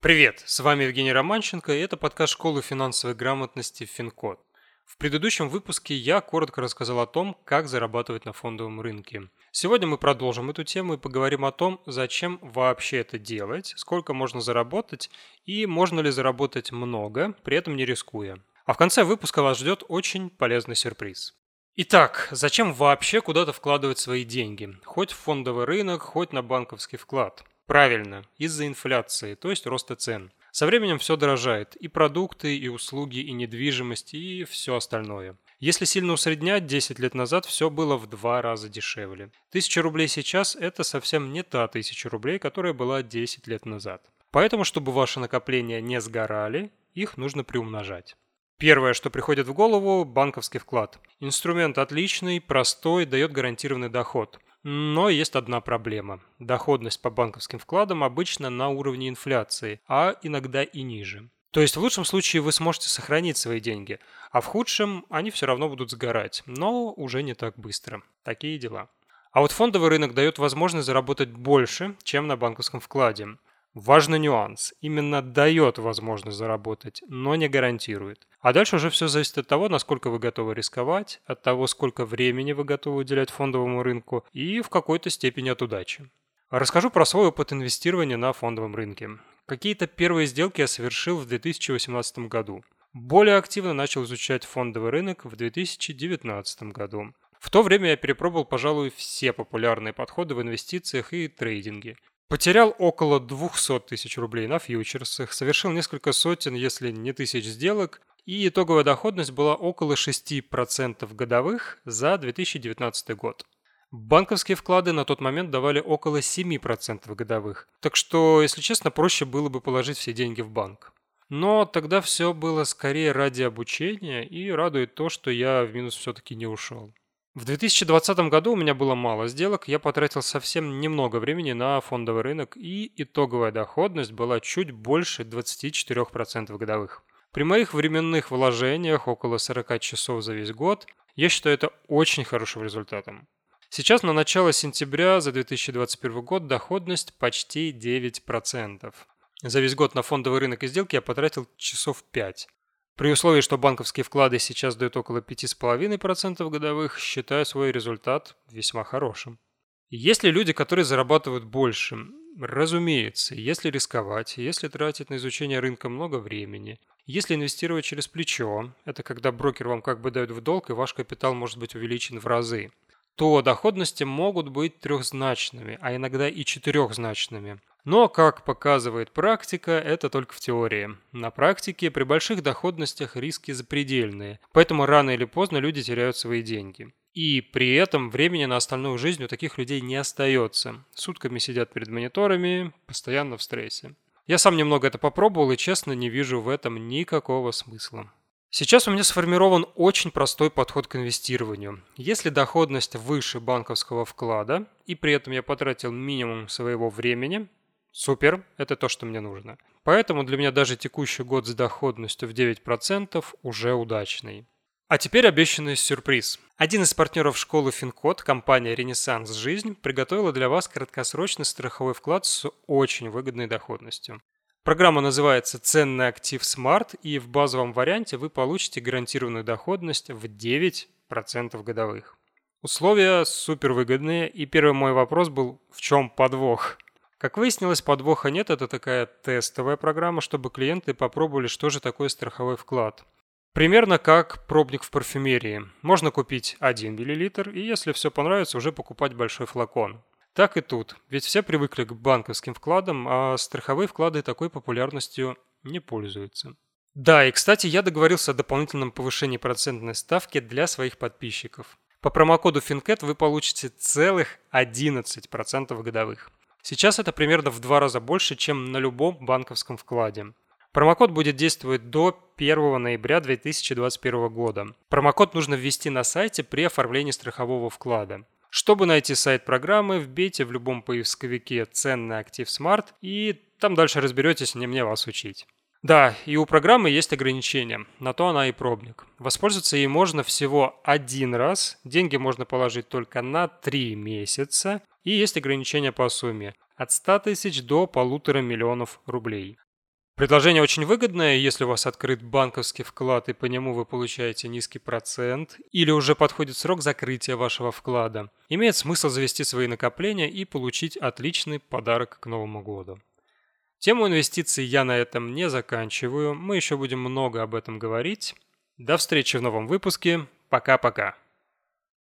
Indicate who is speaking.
Speaker 1: Привет, с вами Евгений Романченко, и это подкаст школы финансовой грамотности Финкод. В предыдущем выпуске я коротко рассказал о том, как зарабатывать на фондовом рынке. Сегодня мы продолжим эту тему и поговорим о том, зачем вообще это делать, сколько можно заработать и можно ли заработать много, при этом не рискуя. А в конце выпуска вас ждет очень полезный сюрприз. Итак, зачем вообще куда-то вкладывать свои деньги? Хоть в фондовый рынок, хоть на банковский вклад. Правильно, из-за инфляции, то есть роста цен. Со временем все дорожает. И продукты, и услуги, и недвижимость, и все остальное. Если сильно усреднять, 10 лет назад все было в два раза дешевле. Тысяча рублей сейчас – это совсем не та тысяча рублей, которая была 10 лет назад. Поэтому, чтобы ваши накопления не сгорали, их нужно приумножать. Первое, что приходит в голову – банковский вклад. Инструмент отличный, простой, дает гарантированный доход. Но есть одна проблема. Доходность по банковским вкладам обычно на уровне инфляции, а иногда и ниже. То есть в лучшем случае вы сможете сохранить свои деньги, а в худшем они все равно будут сгорать, но уже не так быстро. Такие дела. А вот фондовый рынок дает возможность заработать больше, чем на банковском вкладе. Важный нюанс. Именно дает возможность заработать, но не гарантирует. А дальше уже все зависит от того, насколько вы готовы рисковать, от того, сколько времени вы готовы уделять фондовому рынку и в какой-то степени от удачи. Расскажу про свой опыт инвестирования на фондовом рынке. Какие-то первые сделки я совершил в 2018 году. Более активно начал изучать фондовый рынок в 2019 году. В то время я перепробовал, пожалуй, все популярные подходы в инвестициях и трейдинге. Потерял около 200 тысяч рублей на фьючерсах, совершил несколько сотен, если не тысяч сделок, и итоговая доходность была около 6% годовых за 2019 год. Банковские вклады на тот момент давали около 7% годовых, так что, если честно, проще было бы положить все деньги в банк. Но тогда все было скорее ради обучения, и радует то, что я в минус все-таки не ушел. В 2020 году у меня было мало сделок, я потратил совсем немного времени на фондовый рынок, и итоговая доходность была чуть больше 24% годовых. При моих временных вложениях, около 40 часов за весь год, я считаю это очень хорошим результатом. Сейчас на начало сентября за 2021 год доходность почти 9%. За весь год на фондовый рынок и сделки я потратил часов 5. При условии, что банковские вклады сейчас дают около 5,5% годовых, считаю свой результат весьма хорошим. Есть ли люди, которые зарабатывают больше? Разумеется, если рисковать, если тратить на изучение рынка много времени, если инвестировать через плечо, это когда брокер вам как бы дает в долг и ваш капитал может быть увеличен в разы, то доходности могут быть трехзначными, а иногда и четырехзначными. Но, как показывает практика, это только в теории. На практике при больших доходностях риски запредельные, поэтому рано или поздно люди теряют свои деньги. И при этом времени на остальную жизнь у таких людей не остается. Сутками сидят перед мониторами, постоянно в стрессе. Я сам немного это попробовал и честно не вижу в этом никакого смысла. Сейчас у меня сформирован очень простой подход к инвестированию. Если доходность выше банковского вклада, и при этом я потратил минимум своего времени, супер, это то, что мне нужно. Поэтому для меня даже текущий год с доходностью в 9% уже удачный. А теперь обещанный сюрприз. Один из партнеров школы Финкод, компания «Ренессанс Жизнь», приготовила для вас краткосрочный страховой вклад с очень выгодной доходностью. Программа называется «Ценный актив Smart», и в базовом варианте вы получите гарантированную доходность в 9% годовых. Условия супер выгодные, и первый мой вопрос был «в чем подвох?». Как выяснилось, подвоха нет, это такая тестовая программа, чтобы клиенты попробовали, что же такое страховой вклад. Примерно как пробник в парфюмерии. Можно купить 1 мл, и если все понравится, уже покупать большой флакон. Так и тут, ведь все привыкли к банковским вкладам, а страховые вклады такой популярностью не пользуются. Да, и кстати, я договорился о дополнительном повышении процентной ставки для своих подписчиков. По промокоду FinCat вы получите целых 11% годовых. Сейчас это примерно в два раза больше, чем на любом банковском вкладе. Промокод будет действовать до 1 ноября 2021 года. Промокод нужно ввести на сайте при оформлении страхового вклада. Чтобы найти сайт программы, вбейте в любом поисковике «Ценный актив Smart» и там дальше разберетесь, не мне вас учить. Да, и у программы есть ограничения, на то она и пробник. Воспользоваться ей можно всего один раз, деньги можно положить только на 3 месяца, и есть ограничения по сумме от 100 тысяч до полутора миллионов рублей. Предложение очень выгодное, если у вас открыт банковский вклад и по нему вы получаете низкий процент, или уже подходит срок закрытия вашего вклада. Имеет смысл завести свои накопления и получить отличный подарок к Новому году. Тему инвестиций я на этом не заканчиваю, мы еще будем много об этом говорить. До встречи в новом выпуске. Пока-пока.